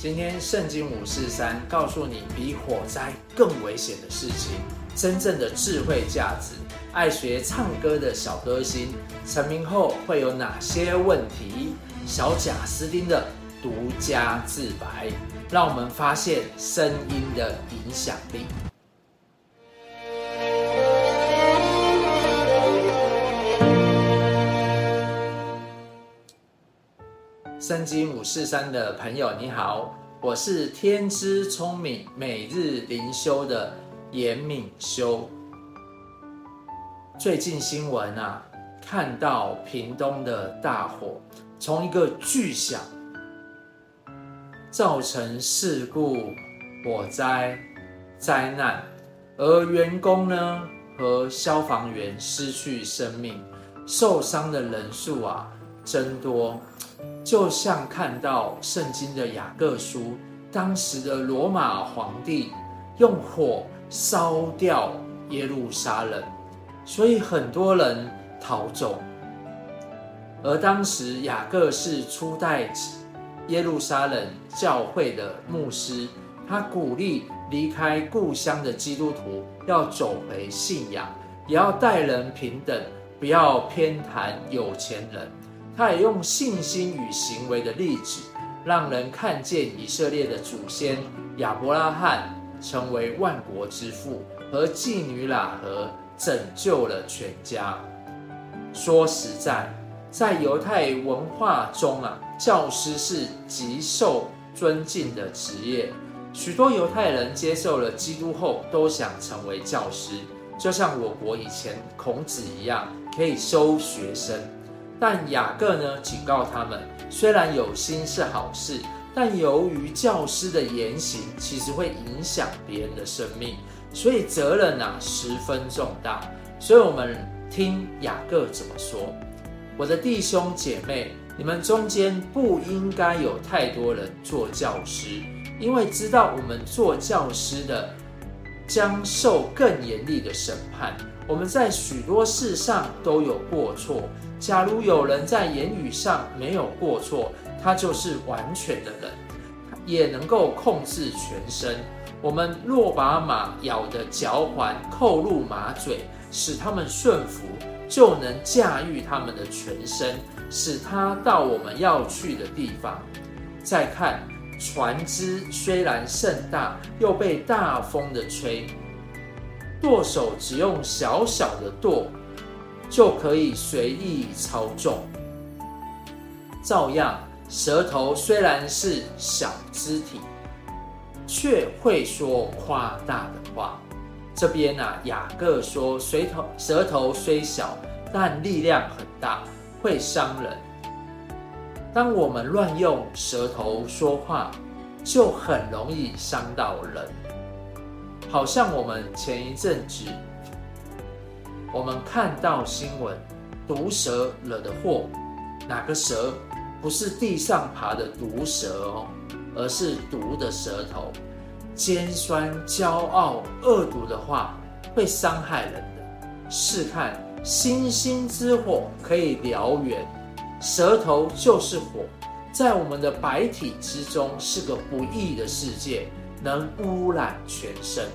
今天圣经五四三告诉你比火灾更危险的事情，真正的智慧价值。爱学唱歌的小歌星成名后会有哪些问题？小贾斯汀的独家自白，让我们发现声音的影响力。圣经五四三的朋友，你好，我是天之聪明每日灵修的严敏修。最近新闻啊，看到屏东的大火，从一个巨响造成事故、火灾、灾难，而员工呢和消防员失去生命，受伤的人数啊增多。就像看到圣经的雅各书，当时的罗马皇帝用火烧掉耶路撒冷，所以很多人逃走。而当时雅各是初代耶路撒冷教会的牧师，他鼓励离开故乡的基督徒要走回信仰，也要待人平等，不要偏袒有钱人。他也用信心与行为的例子，让人看见以色列的祖先亚伯拉罕成为万国之父，和妓女喇合拯救了全家。说实在，在犹太文化中啊，教师是极受尊敬的职业。许多犹太人接受了基督后，都想成为教师，就像我国以前孔子一样，可以收学生。但雅各呢，警告他们，虽然有心是好事，但由于教师的言行其实会影响别人的生命，所以责任啊十分重大。所以我们听雅各怎么说：我的弟兄姐妹，你们中间不应该有太多人做教师，因为知道我们做教师的将受更严厉的审判。我们在许多事上都有过错。假如有人在言语上没有过错，他就是完全的人，也能够控制全身。我们若把马咬的嚼环扣入马嘴，使他们顺服，就能驾驭他们的全身，使他到我们要去的地方。再看船只，虽然甚大，又被大风的吹，舵手只用小小的舵。就可以随意操纵。照样，舌头虽然是小肢体，却会说夸大的话。这边、啊，雅各说，舌头舌头虽小，但力量很大，会伤人。当我们乱用舌头说话，就很容易伤到人。好像我们前一阵子。我们看到新闻，毒蛇惹的祸，哪个蛇？不是地上爬的毒蛇？哦，而是毒的舌头。尖酸、骄傲、恶毒的话会伤害人的。试看，星星之火可以燎原，舌头就是火，在我们的百体之中是个不义的世界，能污染全身，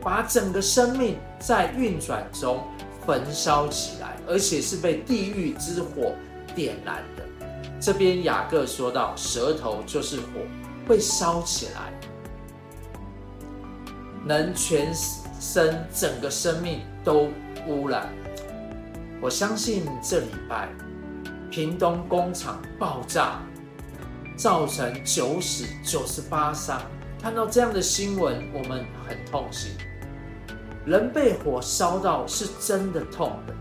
把整个生命在运转中。焚烧起来，而且是被地狱之火点燃的。这边雅各说到，舌头就是火，会烧起来，能全身整个生命都污染。我相信这礼拜屏东工厂爆炸，造成九死九十八伤，看到这样的新闻，我们很痛心。人被火烧到是真的痛的，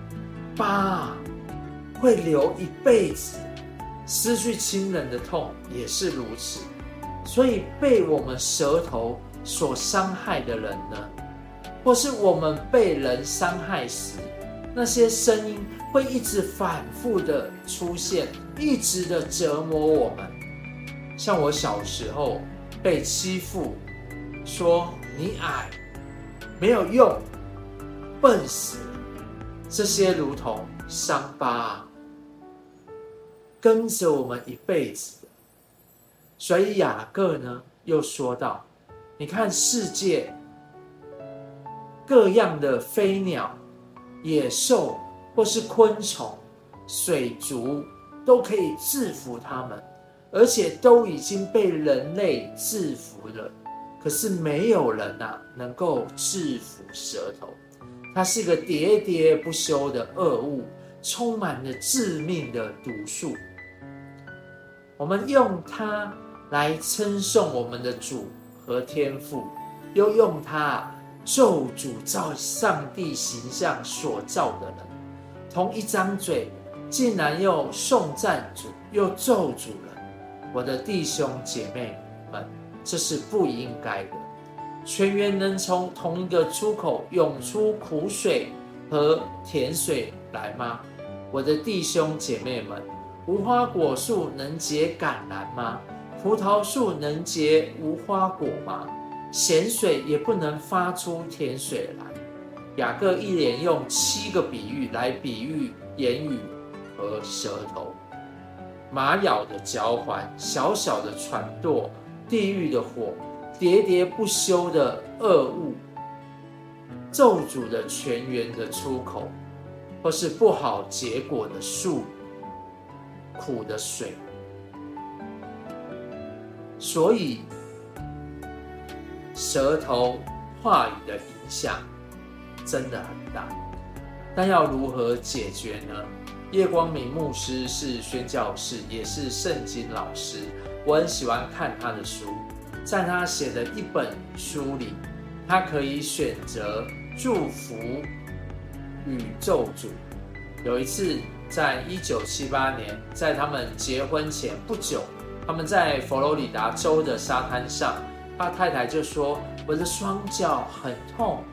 疤会留一辈子，失去亲人的痛也是如此。所以被我们舌头所伤害的人呢，或是我们被人伤害时，那些声音会一直反复的出现，一直的折磨我们。像我小时候被欺负，说你矮。没有用，笨死，这些如同伤疤，跟着我们一辈子。所以雅各呢又说道：“你看世界各样的飞鸟、野兽或是昆虫、水族，都可以制服他们，而且都已经被人类制服了。可是没有人呐、啊、能够制服蛇头，它是个喋喋不休的恶物，充满了致命的毒素。我们用它来称颂我们的主和天父，又用它咒诅造上帝形象所造的人，同一张嘴，竟然又颂赞主，又咒诅人。我的弟兄姐妹们，这是不应该的。泉源能从同一个出口涌出苦水和甜水来吗？我的弟兄姐妹们，无花果树能结橄榄吗？葡萄树能结无花果吗？咸水也不能发出甜水来。雅各一连用七个比喻来比喻言语和舌头，马咬的嚼环，小小的船舵，地狱的火，喋喋不休的恶物，咒诅的泉源的出口。或是不好结果的树，苦的水，所以舌头话语的影响真的很大。但要如何解决呢？叶光明牧师是宣教士，也是圣经老师，我很喜欢看他的书。在他写的一本书里，他可以选择祝福。宇宙主。有一次，在一九七八年，在他们结婚前不久，他们在佛罗里达州的沙滩上，他太太就说：“我的双脚很痛，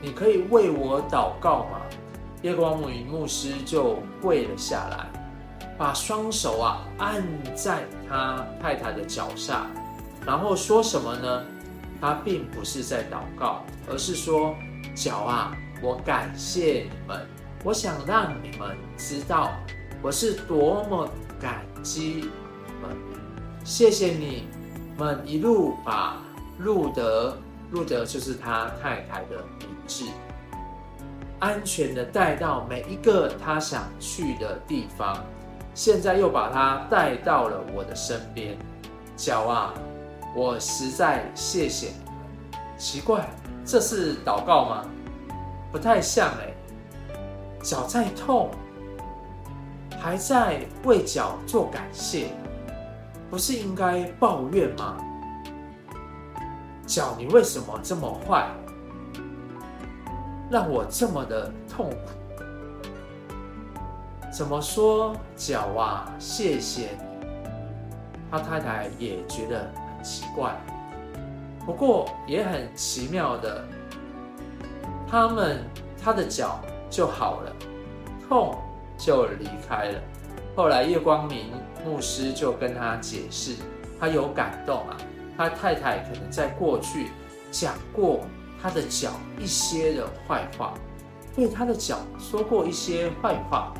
你可以为我祷告吗？”叶光明牧师就跪了下来，把双手啊按在他太太的脚下，然后说什么呢？他并不是在祷告，而是说：“脚啊。”我感谢你们，我想让你们知道我是多么感激你们。谢谢你们一路把路德，路德就是他太太的名字，安全的带到每一个他想去的地方。现在又把他带到了我的身边。脚啊，我实在谢谢。奇怪，这是祷告吗？不太像哎，脚在痛，还在为脚做感谢，不是应该抱怨吗？脚，你为什么这么坏，让我这么的痛苦？怎么说脚啊？谢谢你。他太太也觉得很奇怪，不过也很奇妙的。他们他的脚就好了，痛就离开了。后来叶光明牧师就跟他解释，他有感动啊，他太太可能在过去讲过他的脚一些的坏话，对他的脚说过一些坏话，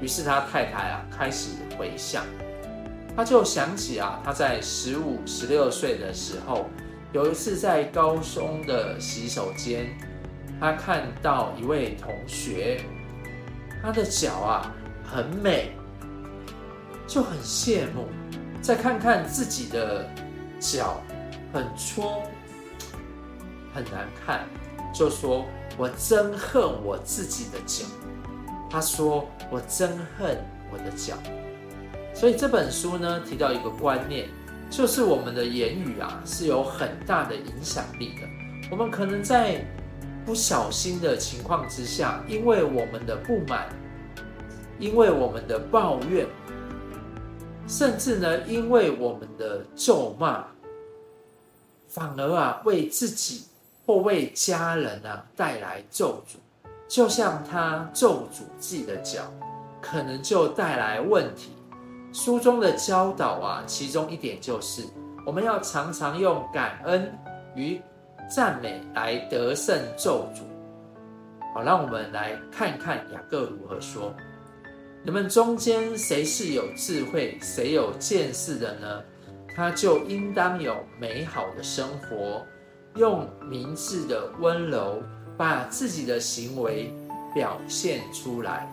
于是他太太啊开始回想，他就想起啊他在十五、十六岁的时候，有一次在高中的洗手间。他看到一位同学，他的脚啊很美，就很羡慕。再看看自己的脚很粗，很难看，就说：“我真恨我自己的脚。”他说：“我真恨我的脚。”所以这本书呢提到一个观念，就是我们的言语啊是有很大的影响力的。我们可能在不小心的情况之下，因为我们的不满，因为我们的抱怨，甚至呢，因为我们的咒骂，反而啊，为自己或为家人啊带来咒诅，就像他咒诅自己的脚，可能就带来问题。书中的教导啊，其中一点就是，我们要常常用感恩与。赞美来得胜咒诅。好，让我们来看看雅各如何说：你们中间谁是有智慧、谁有见识的呢？他就应当有美好的生活，用明智的温柔把自己的行为表现出来。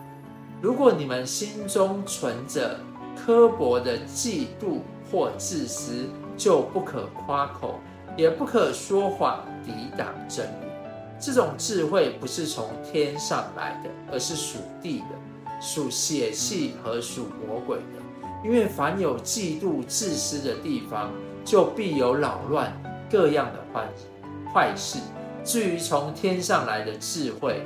如果你们心中存着刻薄的嫉妒或自私，就不可夸口，也不可说谎抵挡真理。这种智慧不是从天上来的，而是属地的，属血气和属魔鬼的。因为凡有嫉妒、自私的地方，就必有扰乱各样的坏坏事。至于从天上来的智慧，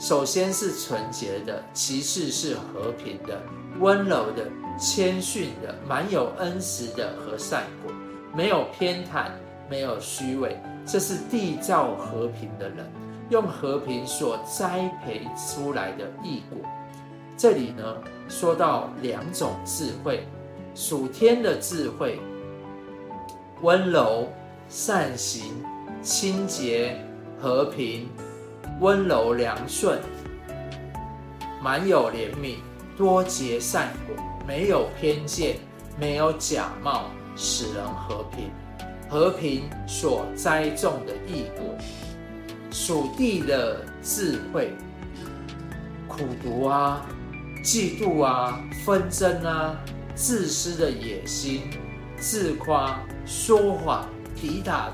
首先是纯洁的，其次是和平的、温柔的、谦逊的、满有恩慈的和善果，没有偏袒，没有虚伪。这是缔造和平的人，用和平所栽培出来的异果。这里呢，说到两种智慧，属天的智慧，温柔、善行、清洁、和平、温柔、良顺，满有怜悯，多结善果，没有偏见，没有假冒，使人和平。和平所栽种的义果，属地的智慧，苦毒啊。嫉妒啊，纷争啊，自私的野心，自夸，说谎，抵挡，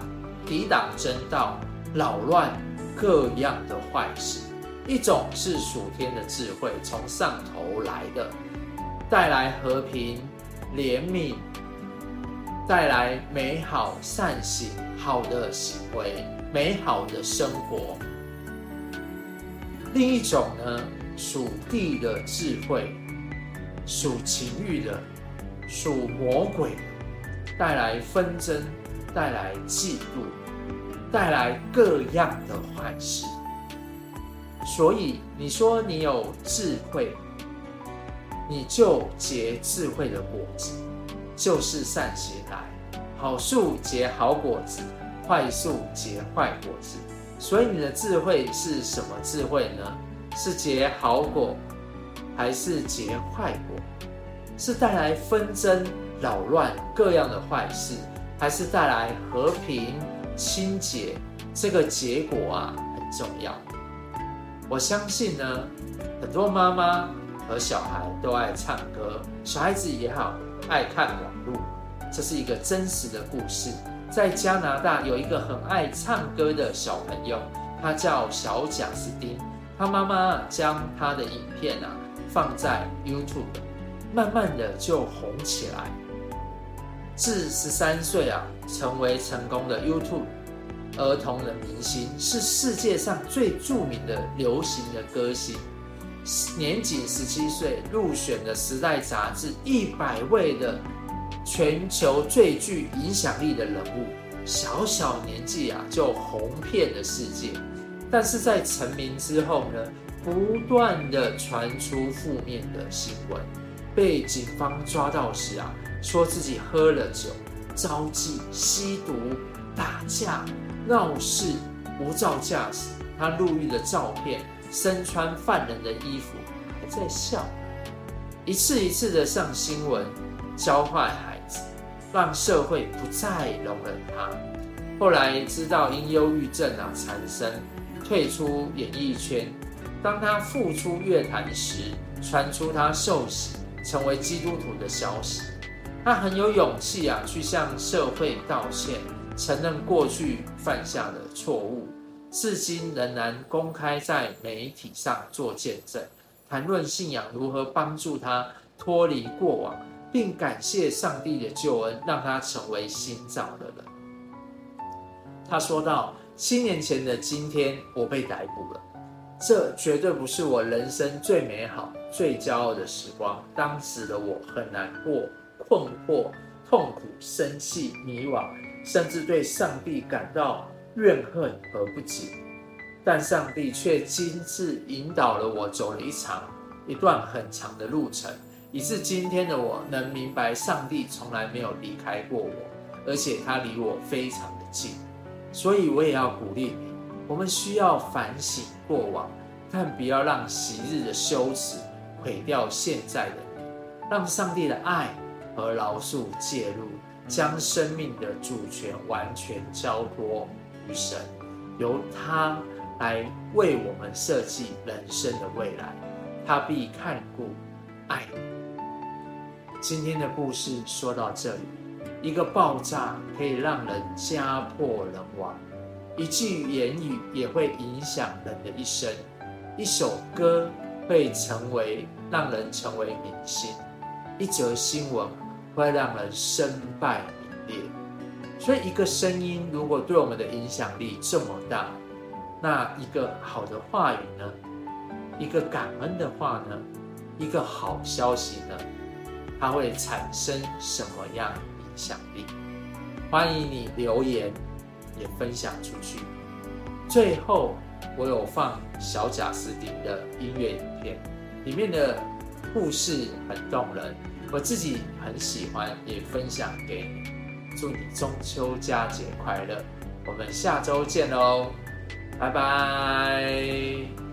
抵挡真道，扰乱各样的坏事。一种是属天的智慧，从上头来的，带来和平、怜悯，带来美好善行、好的行为、美好的生活。另一种呢？属地的智慧，属情欲的，属魔鬼，带来纷争，带来嫉妒，带来各样的坏事。所以你说你有智慧，你就结智慧的果子，就是善行来。好树结好果子，坏树结坏果子。所以你的智慧是什么智慧呢？是结好果，还是结坏果？是带来纷争、扰乱各样的坏事，还是带来和平、清洁？这个结果啊很重要。我相信呢，很多妈妈和小孩都爱唱歌，小孩子也好爱看网络。这是一个真实的故事。在加拿大有一个很爱唱歌的小朋友，他叫小贾斯汀。他妈妈将他的影片啊放在 YouTube，慢慢的就红起来。至十三岁啊，成为成功的 YouTube 儿童的明星，是世界上最著名的流行的歌星。年仅十七岁，入选了《时代》杂志一百位的全球最具影响力的人物。小小年纪啊，就红遍了世界。但是在成名之后呢，不断的传出负面的新闻，被警方抓到时啊，说自己喝了酒、招妓、吸毒、打架、闹事、无照驾驶。他入狱的照片，身穿犯人的衣服，还在笑，一次一次的上新闻，教坏孩子，让社会不再容忍他。后来知道因忧郁症啊产生。退出演艺圈，当他复出乐坛时，传出他受洗成为基督徒的消息。他很有勇气啊，去向社会道歉，承认过去犯下的错误，至今仍然公开在媒体上做见证，谈论信仰如何帮助他脱离过往，并感谢上帝的救恩，让他成为新造的人。他说道。七年前的今天，我被逮捕了。这绝对不是我人生最美好、最骄傲的时光。当时的我很难过、困惑、痛苦、生气、迷惘，甚至对上帝感到怨恨和不解。但上帝却亲自引导了我走了一场、一段很长的路程，以致今天的我能明白，上帝从来没有离开过我，而且他离我非常的近。所以我也要鼓励你，我们需要反省过往，但不要让昔日的羞耻毁掉现在的你。让上帝的爱和饶恕介入，将生命的主权完全交托于神，由他来为我们设计人生的未来，他必看顾爱你。今天的故事说到这里，一个爆炸可以让人家破人亡，一句言语也会影响人的一生，一首歌会成为让人成为明星。一则新闻会让人身败名裂，所以一个声音如果对我们的影响力这么大，那一个好的话语呢？一个感恩的话呢？一个好消息呢？它会产生什么样影响力？欢迎你留言，也分享出去。最后，我有放小贾斯汀的音乐影片，里面的故事很动人。我自己很喜欢，也分享给你。祝你中秋佳节快乐！我们下周见喽，拜拜。